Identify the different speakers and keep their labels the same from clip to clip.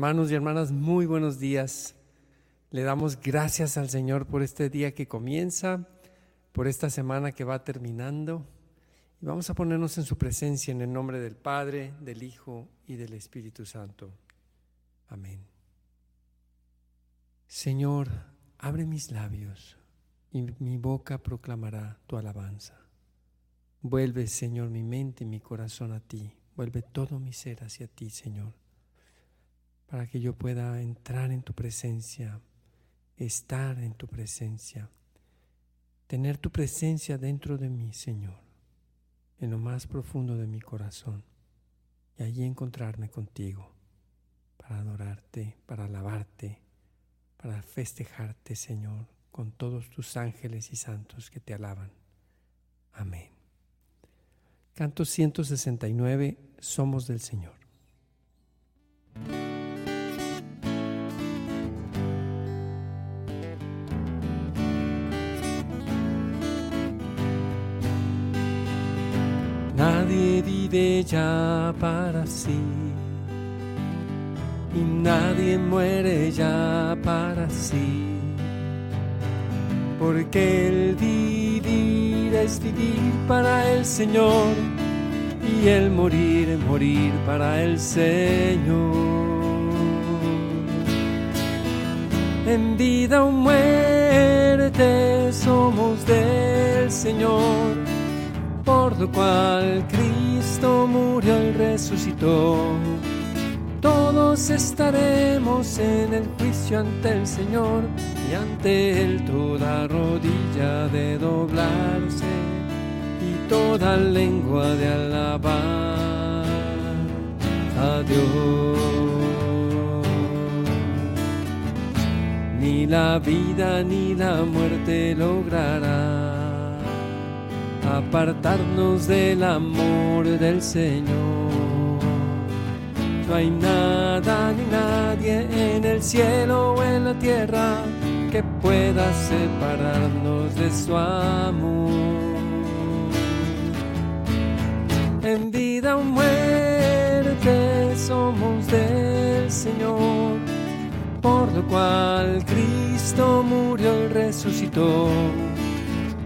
Speaker 1: Hermanos y hermanas, muy buenos días. Le damos gracias al Señor por este día que comienza, por esta semana que va terminando. Y vamos a ponernos en su presencia en el nombre del Padre, del Hijo y del Espíritu Santo. Amén. Señor, abre mis labios y mi boca proclamará tu alabanza. Vuelve, Señor, mi mente y mi corazón a ti. Vuelve todo mi ser hacia ti, Señor, para que yo pueda entrar en tu presencia estar en tu presencia, tener tu presencia dentro de mí, Señor, en lo más profundo de mi corazón, y allí encontrarme contigo para adorarte, para alabarte, para festejarte, Señor, con todos tus ángeles y santos que te alaban. Amén. Canto 169, Somos del Señor. Ya para sí y nadie muere ya para sí. Porque el vivir es vivir para el Señor y el morir es morir para el Señor. En vida o muerte somos del Señor por lo cual Cristo murió y resucitó. Todos estaremos en el juicio ante el Señor y ante Él toda rodilla de doblarse y toda lengua de alabar a Dios. Ni la vida ni la muerte logrará apartarnos del amor del Señor. No hay nada ni nadie en el cielo o en la tierra que pueda separarnos de su amor. En vida o muerte somos del Señor, por lo cual Cristo murió y resucitó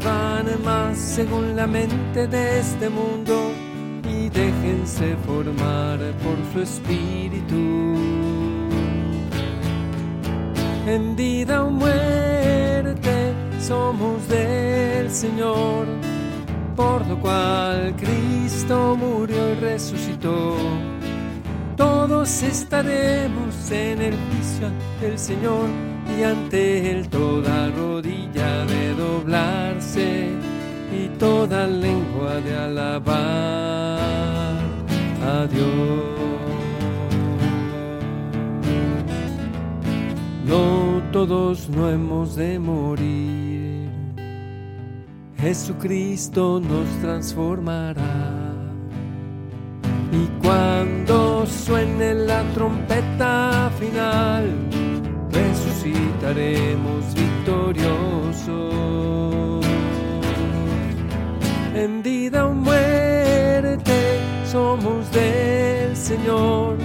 Speaker 1: vivan más según la mente de este mundo y déjense formar por su espíritu. En vida o muerte somos del Señor, por lo cual Cristo murió y resucitó. Todos estaremos en el juicio del Señor ante Él toda rodilla de doblarse y toda lengua de alabar a Dios. No todos no hemos de morir, Jesucristo nos transformará. Y cuando suene la trompeta final, resucitaremos victoriosos. En vida o muerte somos del Señor,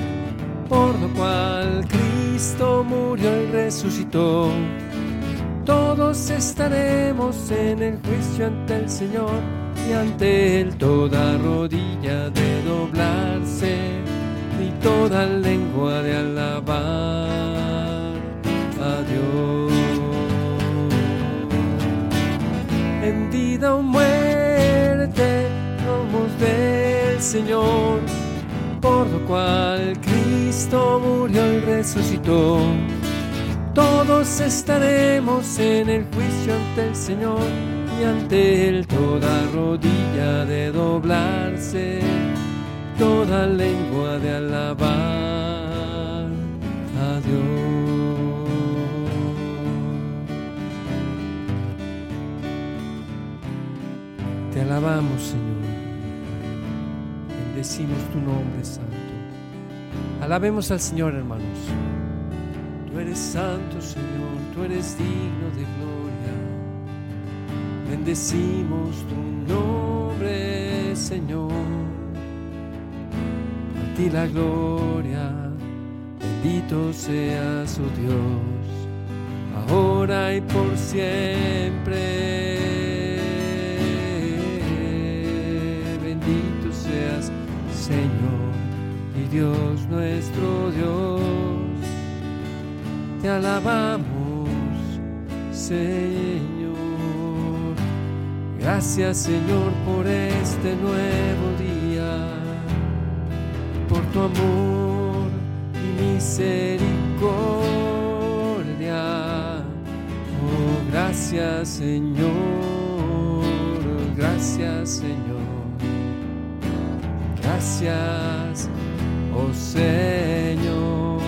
Speaker 1: por lo cual Cristo murió y resucitó. Todos estaremos en el juicio ante el Señor y ante Él toda rodilla de doblarse y toda lengua de alabar vida o muerte somos del Señor, por lo cual Cristo murió y resucitó. Todos estaremos en el juicio ante el Señor y ante Él toda rodilla de dolor toda lengua de alabar alabamos, Señor. Bendecimos tu nombre, Santo. Alabemos al Señor, hermanos. Tú eres santo, Señor. Tú eres digno de gloria. Bendecimos tu nombre, Señor. A ti la gloria. Bendito seas, oh Dios, ahora y por siempre. Dios nuestro Dios. Te alabamos, Señor. Gracias, Señor, por este nuevo día, por tu amor y misericordia. Oh, gracias, Señor. Gracias, Señor. Gracias, oh Señor.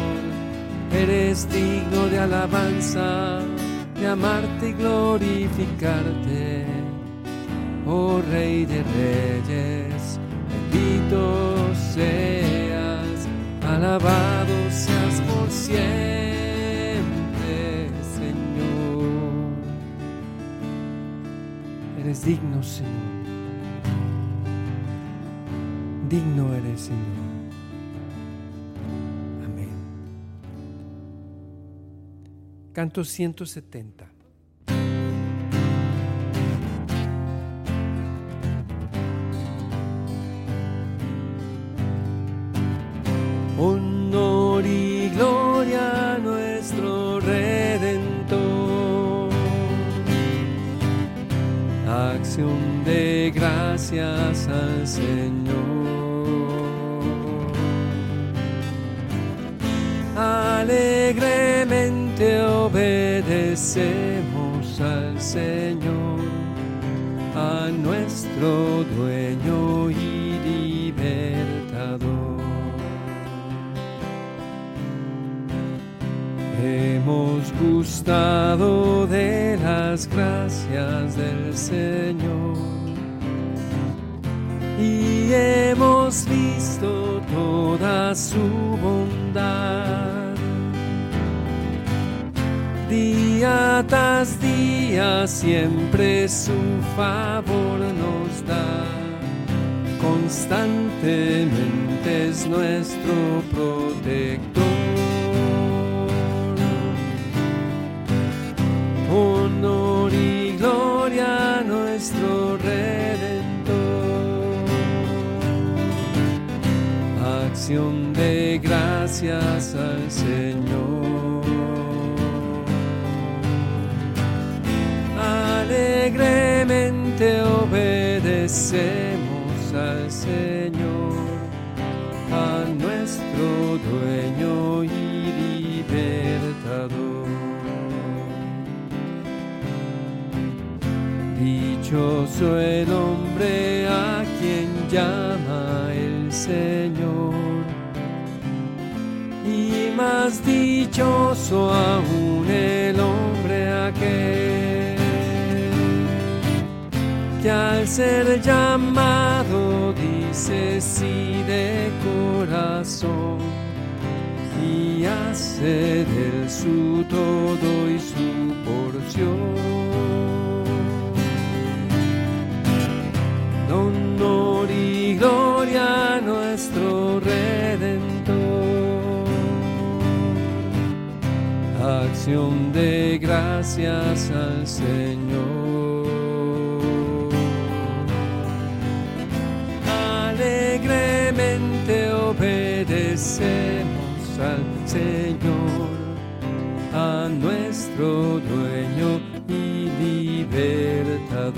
Speaker 1: Eres digno de alabanza, de amarte y glorificarte. Oh Rey de Reyes, bendito seas, alabado seas por siempre, Señor. Eres digno, Señor. Digno eres, Señor. Canto 170. Honor y gloria a nuestro Redentor. Acción de gracias al Señor. Obedecemos al Señor, a nuestro dueño y libertador. Hemos gustado de las gracias del Señor y hemos visto toda su bondad. Día tras día siempre su favor nos da. Constantemente es nuestro protector. honor y gloria a nuestro Redentor. Acción de gracias al Señor. Obedecemos al Señor, a nuestro dueño y libertador. Dichoso el hombre a quien llama el Señor, y más dichoso aún que al ser llamado dice sí de corazón y hace del su todo y su porción. honor y gloria a nuestro Redentor. Acción de gracias al Señor. Nuestro dueño y libertador.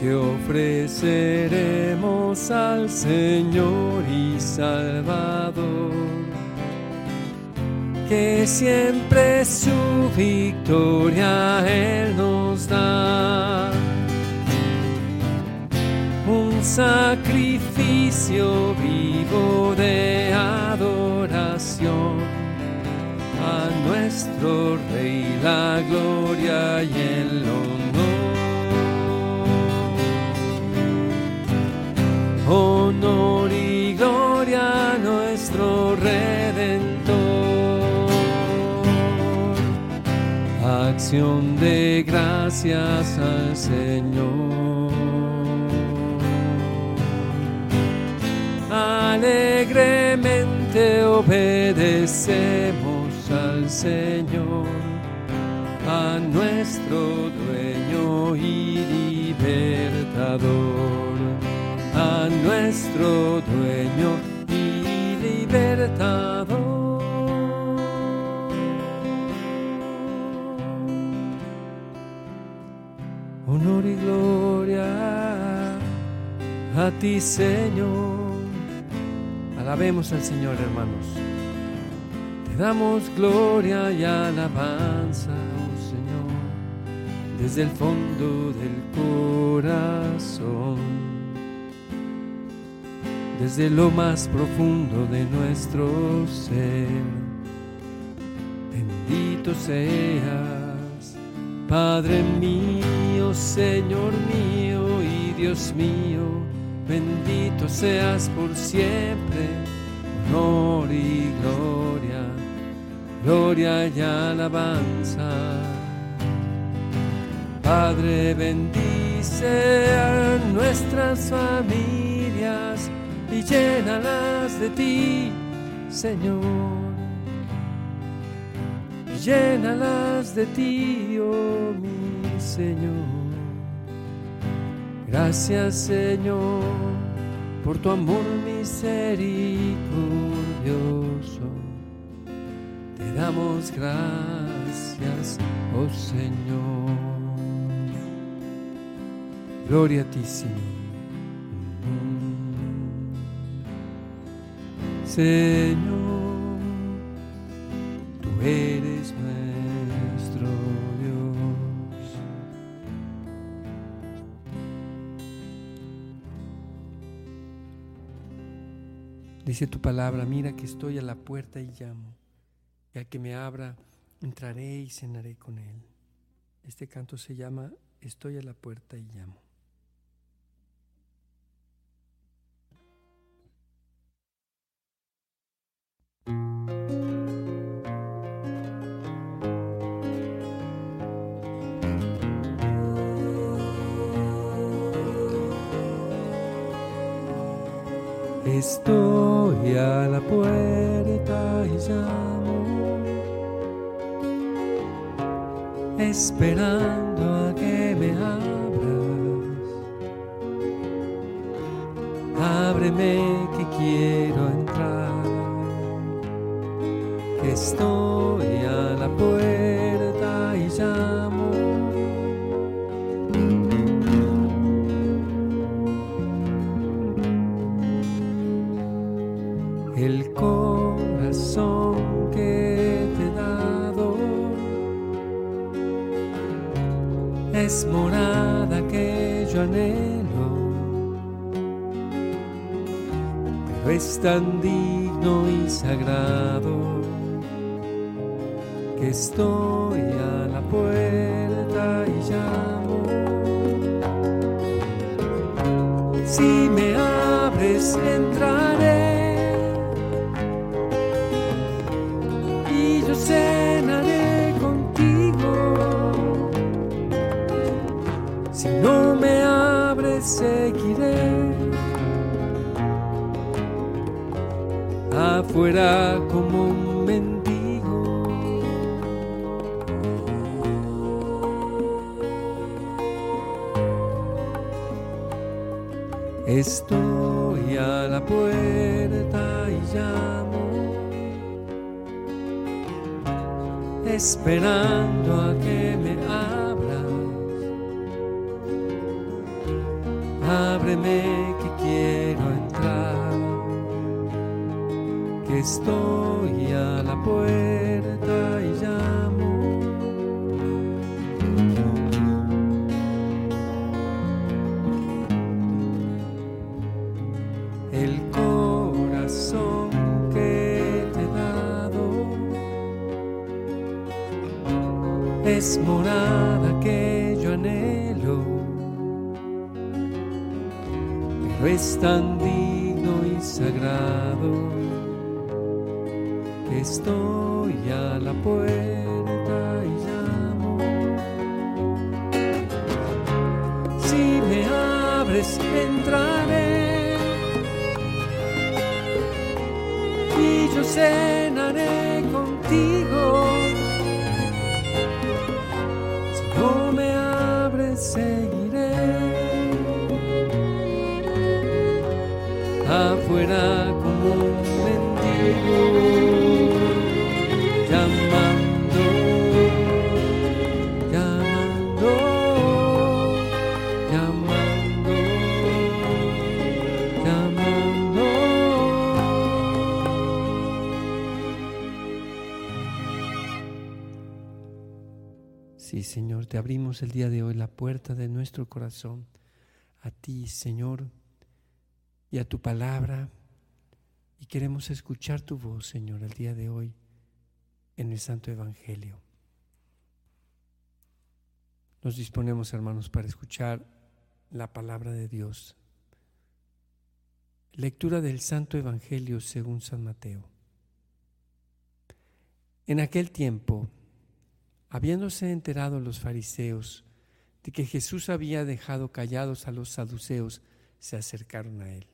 Speaker 1: que ofreceremos al Señor y Salvador, que siempre su victoria Él nos da. sacrificio vivo de nuestro Rey la gloria y el honor. Honor y gloria a nuestro Redentor. Acción de gracias al Señor. Alegremente obedecemos al Señor, a nuestro dueño y libertador, a nuestro dueño y libertador. Honor y gloria a ti, Señor. Alabemos al Señor, hermanos. Damos gloria y alabanza, oh Señor, desde el fondo del corazón, desde lo más profundo de nuestro ser. Bendito seas, Padre mío, Señor mío y Dios mío bendito seas por siempre, honor y gloria, gloria y alabanza. Padre, bendice a nuestras familias y llénalas de ti, Señor. Llénalas de ti, oh mi Señor. Gracias Señor por tu amor misericordioso. Te damos gracias, oh Señor. Gloria a ti, Señor. Señor, tú eres nuestro Dios. Dice tu palabra, mira que estoy a la puerta y llamo, y al que me abra, entraré y cenaré con él. Este canto se llama Estoy a la puerta y llamo. Estoy a la puerta esperando a que me abras. Ábreme que quiero entrar, que estoy es morada que yo anhelo, pero es tan digno y sagrado que estoy a la puerta y llamo. Si me abres, entraré. y yo cenaré seguiré afuera como un mendigo. Estoy a la puerta y llamo. esperando a Estoy a la puerta y llamo. El corazón que te he dado es morada que yo anhelo, pero es tan digno y sagrado estoy a la puerta y llamo. Si me abres, entraré y yo cenaré contigo. Si no me abres, seguiré afuera llamando, llamando, llamando, llamando. Sí, Señor, te abrimos el día de hoy la puerta de nuestro corazón a ti, Señor, y a tu palabra. Y queremos escuchar tu voz, Señor, el día de hoy en el Santo Evangelio. Nos disponemos, hermanos, para escuchar la palabra de Dios. Lectura del Santo Evangelio según San Mateo. En aquel tiempo, habiéndose enterado los fariseos de que Jesús había dejado callados a los saduceos, se acercaron a él.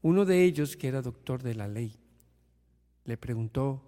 Speaker 1: Uno de ellos, que era doctor de la ley, le preguntó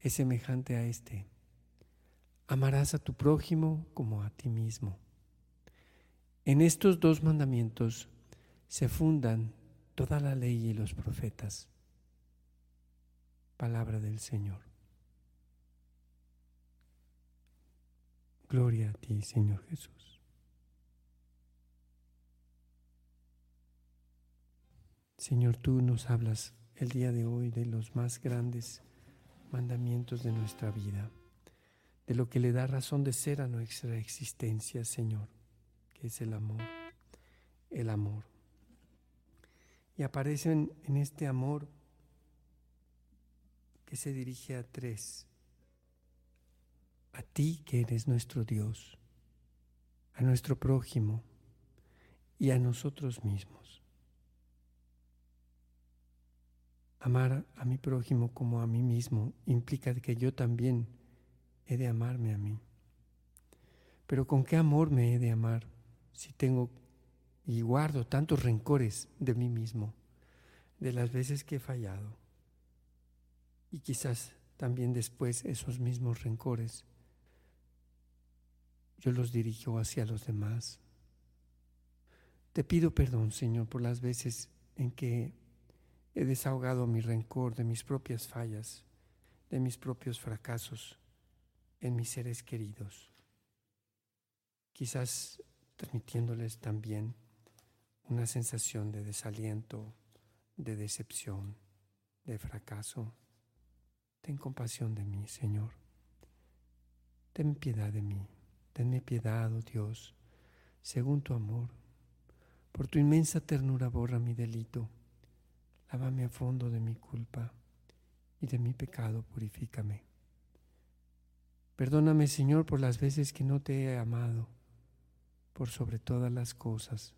Speaker 1: es semejante a este. Amarás a tu prójimo como a ti mismo. En estos dos mandamientos se fundan toda la ley y los profetas. Palabra del Señor. Gloria a ti, Señor Jesús. Señor, tú nos hablas el día de hoy de los más grandes mandamientos de nuestra vida, de lo que le da razón de ser a nuestra existencia, Señor, que es el amor, el amor. Y aparecen en este amor que se dirige a tres, a ti que eres nuestro Dios, a nuestro prójimo y a nosotros mismos. Amar a mi prójimo como a mí mismo implica que yo también he de amarme a mí. Pero ¿con qué amor me he de amar si tengo y guardo tantos rencores de mí mismo, de las veces que he fallado? Y quizás también después esos mismos rencores yo los dirijo hacia los demás. Te pido perdón, Señor, por las veces en que he desahogado mi rencor de mis propias fallas, de mis propios fracasos en mis seres queridos. Quizás transmitiéndoles también una sensación de desaliento, de decepción, de fracaso. Ten compasión de mí, Señor. Ten piedad de mí. Tenme piedad, oh Dios, según tu amor. Por tu inmensa ternura borra mi delito. Lávame a fondo de mi culpa y de mi pecado purifícame. Perdóname, Señor, por las veces que no te he amado, por sobre todas las cosas.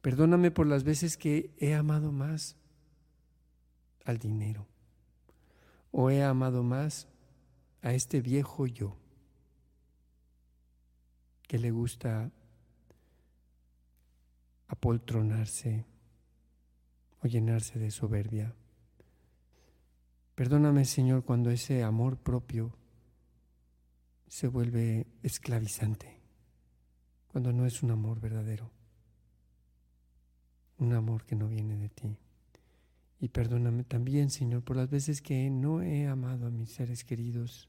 Speaker 1: Perdóname por las veces que he amado más al dinero o he amado más a este viejo yo que le gusta apoltronarse o llenarse de soberbia. Perdóname, Señor, cuando ese amor propio se vuelve esclavizante, cuando no es un amor verdadero, un amor que no viene de ti. Y perdóname también, Señor, por las veces que no he amado a mis seres queridos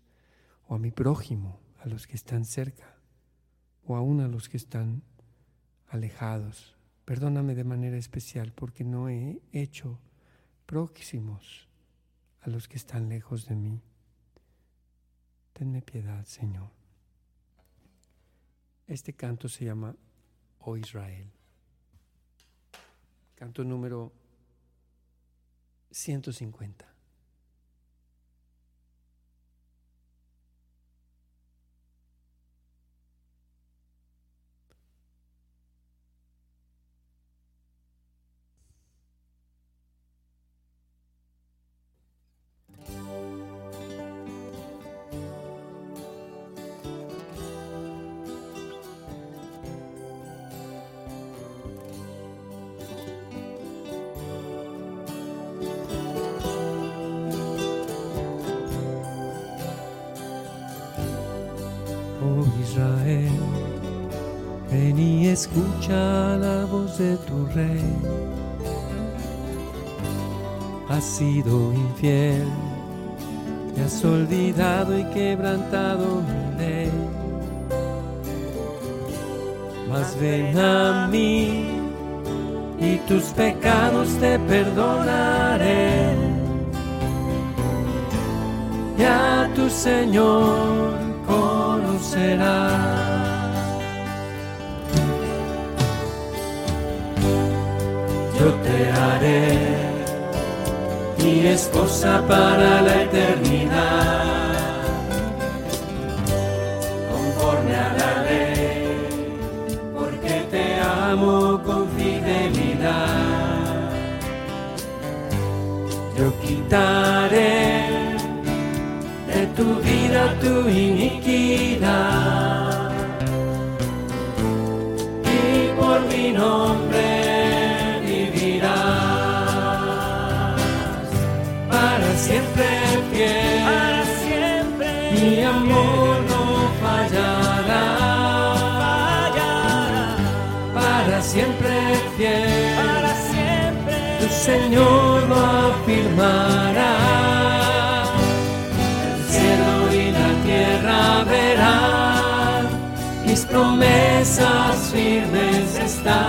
Speaker 1: o a mi prójimo, a los que están cerca, o aún a los que están alejados. Perdóname de manera especial porque no he hecho próximos a los que están lejos de mí. Tenme piedad, Señor. Este canto se llama Oh Israel. Canto número 150. Ven y escucha la voz de tu rey. Has sido infiel, te has olvidado y quebrantado mi ley. Mas ven a mí y tus pecados te perdonaré. Ya tu Señor conocerás. Yo te haré. Mi esposa para la eternidad, conforme a la ley, porque te amo con fidelidad. Yo quitaré de tu vida tu iniquidad. Y por mi nombre Mi amor no fallará
Speaker 2: fallará,
Speaker 1: para siempre fiel.
Speaker 2: para siempre
Speaker 1: Tu Señor lo afirmará. El cielo y la tierra verán, mis promesas firmes están.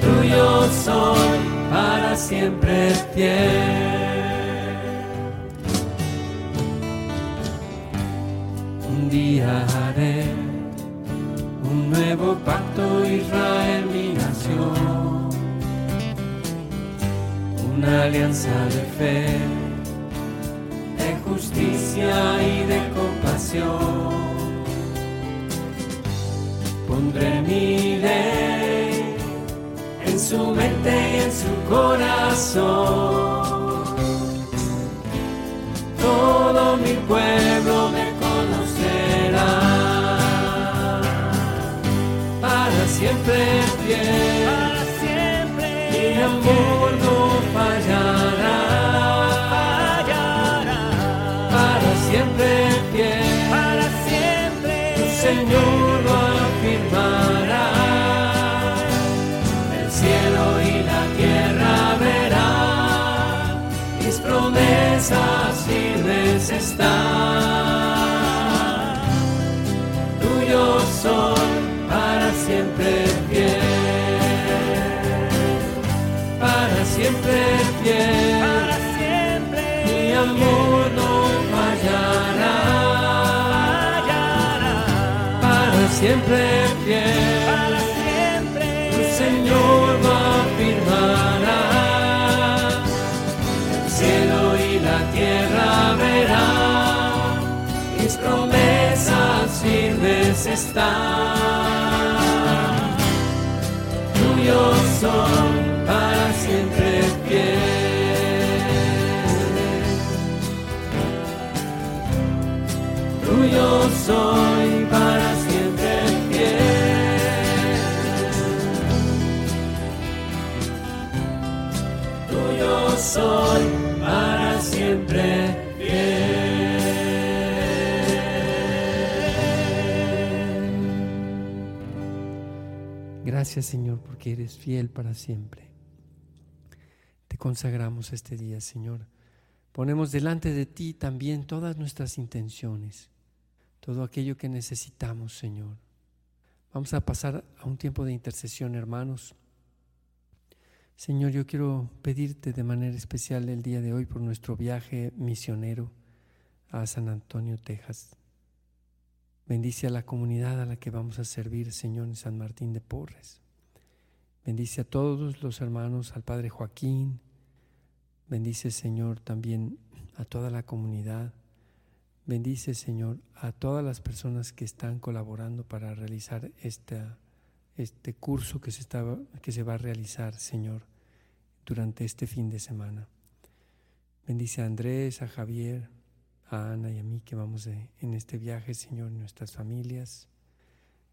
Speaker 1: Tuyo soy para siempre fiel. Nuevo pacto Israel mi nación, una alianza de fe, de justicia y de compasión. Pondré mi ley en su mente y en su corazón. Promesas firmes están. Tuyo son para siempre fiel. Tuyo soy para siempre fiel. Tuyo soy Gracias Señor porque eres fiel para siempre. Te consagramos este día, Señor, Ponemos delante de ti también todas nuestras intenciones, todo aquello que necesitamos, Señor. Vamos a pasar a un tiempo de intercesión, hermanos. Señor, yo quiero pedirte de manera especial el día de hoy por nuestro viaje misionero a San Antonio, Texas. Bendice a la comunidad a la que vamos a servir, Señor, en San Martín de Porres. Bendice a todos los hermanos, al Padre Joaquín. Bendice, Señor, también a toda la comunidad. Bendice, Señor, a todas las personas que están colaborando para realizar este curso que se, estaba, que se va a realizar, Señor, durante este fin de semana. Bendice a Andrés, a Javier, a Ana y a mí que vamos en este viaje, Señor, nuestras familias.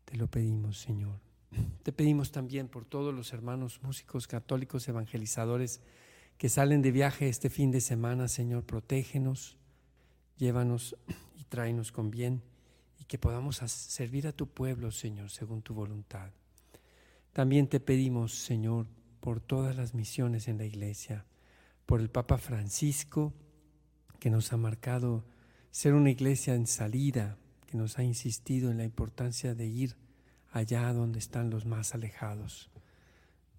Speaker 1: Te lo pedimos, Señor. Te pedimos también por todos los hermanos músicos católicos evangelizadores que salen de viaje este fin de semana, Señor, protégenos, llévanos y tráenos con bien y que podamos servir a tu pueblo, Señor, según tu voluntad. También te pedimos, Señor, por todas las misiones en la iglesia, por el Papa Francisco, que nos ha marcado ser una iglesia en salida, que nos ha insistido en la importancia de ir allá donde están los más alejados.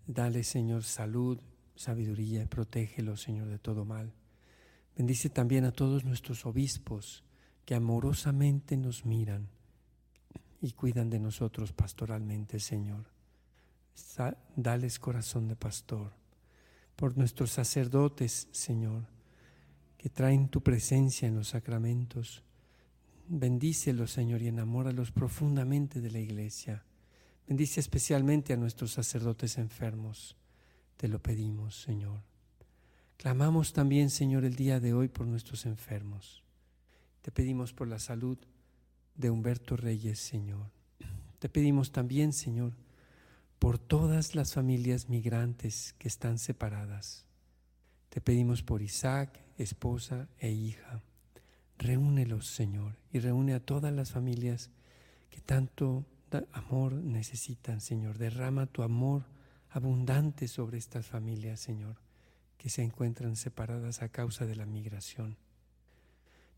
Speaker 1: Dale, Señor, salud, sabiduría, y protégelos, Señor, de todo mal. Bendice también a todos nuestros obispos que amorosamente nos miran y cuidan de nosotros pastoralmente, Señor. Dales corazón de pastor. Por nuestros sacerdotes, Señor, que traen tu presencia en los sacramentos, Bendícelos, Señor, y enamóralos profundamente de la iglesia. Bendice especialmente a nuestros sacerdotes enfermos. Te lo pedimos, Señor. Clamamos también, Señor, el día de hoy por nuestros enfermos. Te pedimos por la salud de Humberto Reyes, Señor. Te pedimos también, Señor, por todas las familias migrantes que están separadas. Te pedimos por Isaac, esposa e hija. Reúnelos, Señor, y reúne a todas las familias que tanto amor necesitan, Señor. Derrama tu amor abundante sobre estas familias, Señor, que se encuentran separadas a causa de la migración.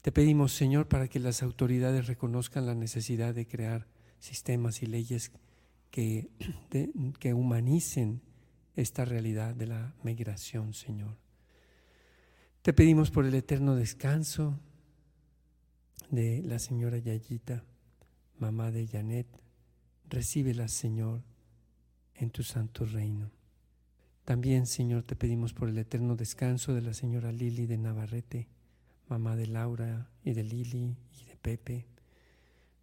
Speaker 1: Te pedimos, Señor, para que las autoridades reconozcan la necesidad de crear sistemas y leyes que, que humanicen esta realidad de la migración, Señor. Te pedimos por el eterno descanso de la señora Yayita, mamá de Janet. Recíbela, Señor, en tu santo reino. También, Señor, te pedimos por el eterno descanso de la señora Lili de Navarrete, mamá de Laura y de Lili y de Pepe.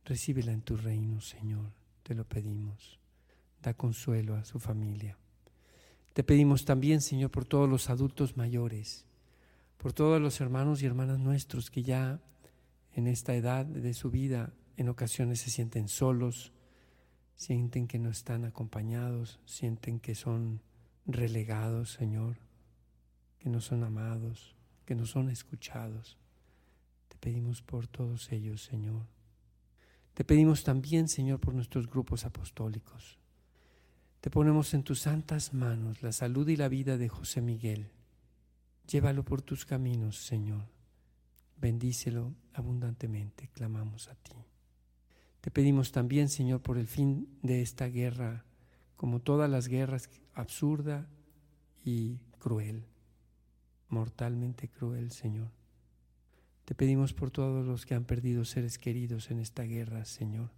Speaker 1: Recíbela en tu reino, Señor, te lo pedimos. Da consuelo a su familia. Te pedimos también, Señor, por todos los adultos mayores, por todos los hermanos y hermanas nuestros que ya en esta edad de su vida en ocasiones se sienten solos, sienten que no están acompañados, sienten que son relegados, Señor, que no son amados, que no son escuchados. Te pedimos por todos ellos, Señor. Te pedimos también, Señor, por nuestros grupos apostólicos. Te ponemos en tus santas manos la salud y la vida de José Miguel. Llévalo por tus caminos, Señor. Bendícelo abundantemente, clamamos a ti. Te pedimos también, Señor, por el fin de esta guerra, como todas las guerras, absurda y cruel, mortalmente cruel, Señor. Te pedimos por todos los que han perdido seres queridos en esta guerra, Señor,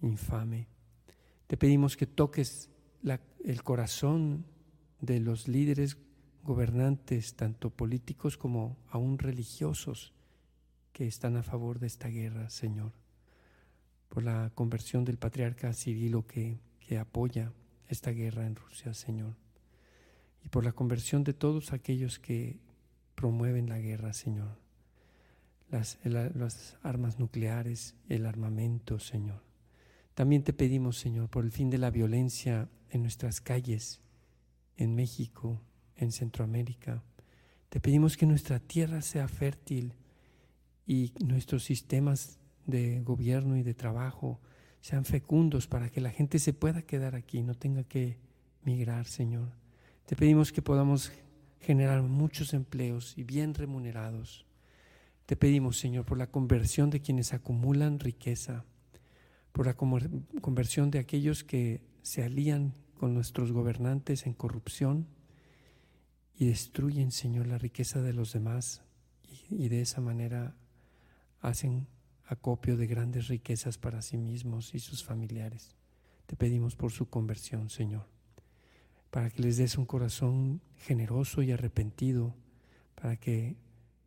Speaker 1: infame. Te pedimos que toques el corazón de los líderes gobernantes, tanto políticos como aún religiosos, que están a favor de esta guerra, Señor, por la conversión del patriarca Cirilo que, que apoya esta guerra en Rusia, Señor, y por la conversión de todos aquellos que promueven la guerra, Señor, las, las armas nucleares, el armamento, Señor. También te pedimos, Señor, por el fin de la violencia en nuestras calles, en México, en Centroamérica. Te pedimos que nuestra tierra sea fértil y nuestros sistemas de gobierno y de trabajo sean fecundos para que la gente se pueda quedar aquí, no tenga que migrar, Señor. Te pedimos que podamos generar muchos empleos y bien remunerados. Te pedimos, Señor, por la conversión de quienes acumulan riqueza, por la conversión de aquellos que se alían con nuestros gobernantes en corrupción y destruyen, Señor, la riqueza de los demás y, de esa manera hacen acopio de grandes riquezas para sí mismos y sus familiares. Te pedimos por su conversión, Señor, para que les des un corazón generoso y arrepentido, para que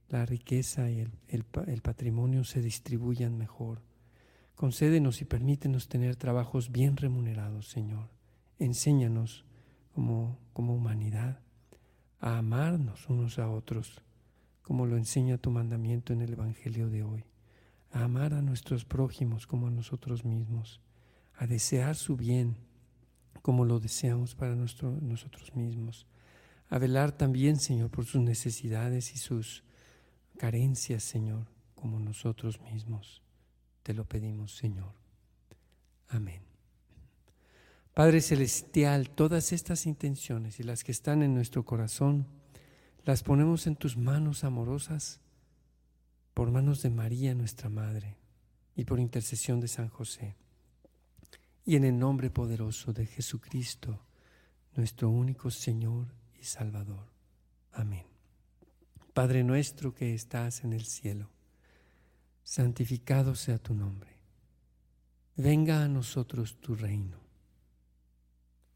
Speaker 1: la riqueza y el, el patrimonio se distribuyan mejor. Concédenos y permítenos tener trabajos bien remunerados, Señor. Enséñanos como, como humanidad a amarnos unos a otros, como lo enseña tu mandamiento en el Evangelio de hoy, a amar a nuestros prójimos como a nosotros mismos, a desear su bien como lo deseamos para nosotros mismos, a velar también, Señor, por sus necesidades y sus carencias, Señor, como nosotros mismos. Te lo pedimos, Señor. Amén. Padre Celestial, todas estas intenciones y las que están en nuestro corazón, las ponemos en tus manos amorosas, por manos de María, nuestra Madre, y por intercesión de San José. Y en el nombre poderoso de Jesucristo, nuestro único Señor y Salvador. Amén. Padre nuestro que estás en el cielo, santificado sea tu nombre. Venga a nosotros tu reino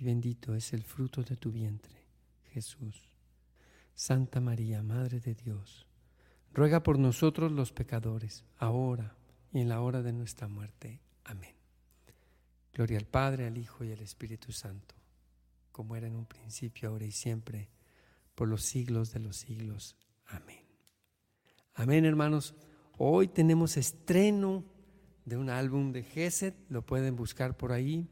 Speaker 1: y bendito es el fruto de tu vientre, Jesús. Santa María, Madre de Dios, ruega por nosotros los pecadores, ahora y en la hora de nuestra muerte. Amén. Gloria al Padre, al Hijo y al Espíritu Santo, como era en un principio, ahora y siempre, por los siglos de los siglos. Amén. Amén, hermanos. Hoy tenemos estreno de un álbum de Gesed, lo pueden buscar por ahí.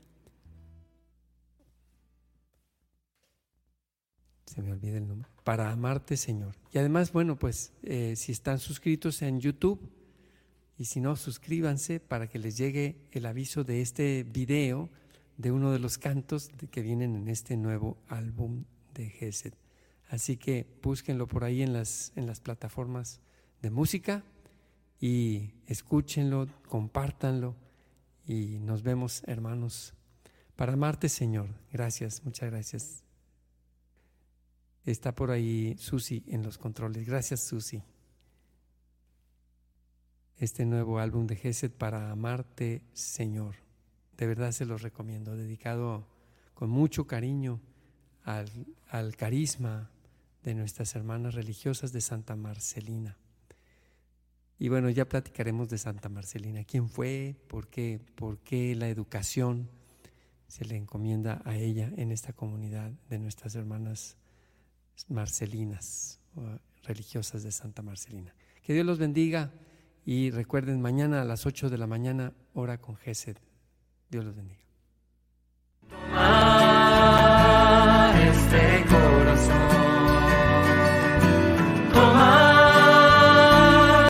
Speaker 1: Se me olvida el nombre, para amarte Señor. Y además, bueno, pues eh, si están suscritos en YouTube y si no, suscríbanse para que les llegue el aviso de este video de uno de los cantos que vienen en este nuevo álbum de Gesed. Así que búsquenlo por ahí en las, en las plataformas de música y escúchenlo, compártanlo y nos vemos hermanos. Para amarte Señor, gracias, muchas gracias. Está por ahí Susi en los controles. Gracias, Susi. Este nuevo álbum de Gesed para amarte, Señor. De verdad se los recomiendo, dedicado con mucho cariño al, al carisma de nuestras hermanas religiosas de Santa Marcelina. Y bueno, ya platicaremos de Santa Marcelina. ¿Quién fue? ¿Por qué? ¿Por qué la educación se le encomienda a ella en esta comunidad de nuestras hermanas marcelinas, religiosas de Santa Marcelina. Que Dios los bendiga y recuerden, mañana a las 8 de la mañana, hora con Gesed. Dios los bendiga. Ah, este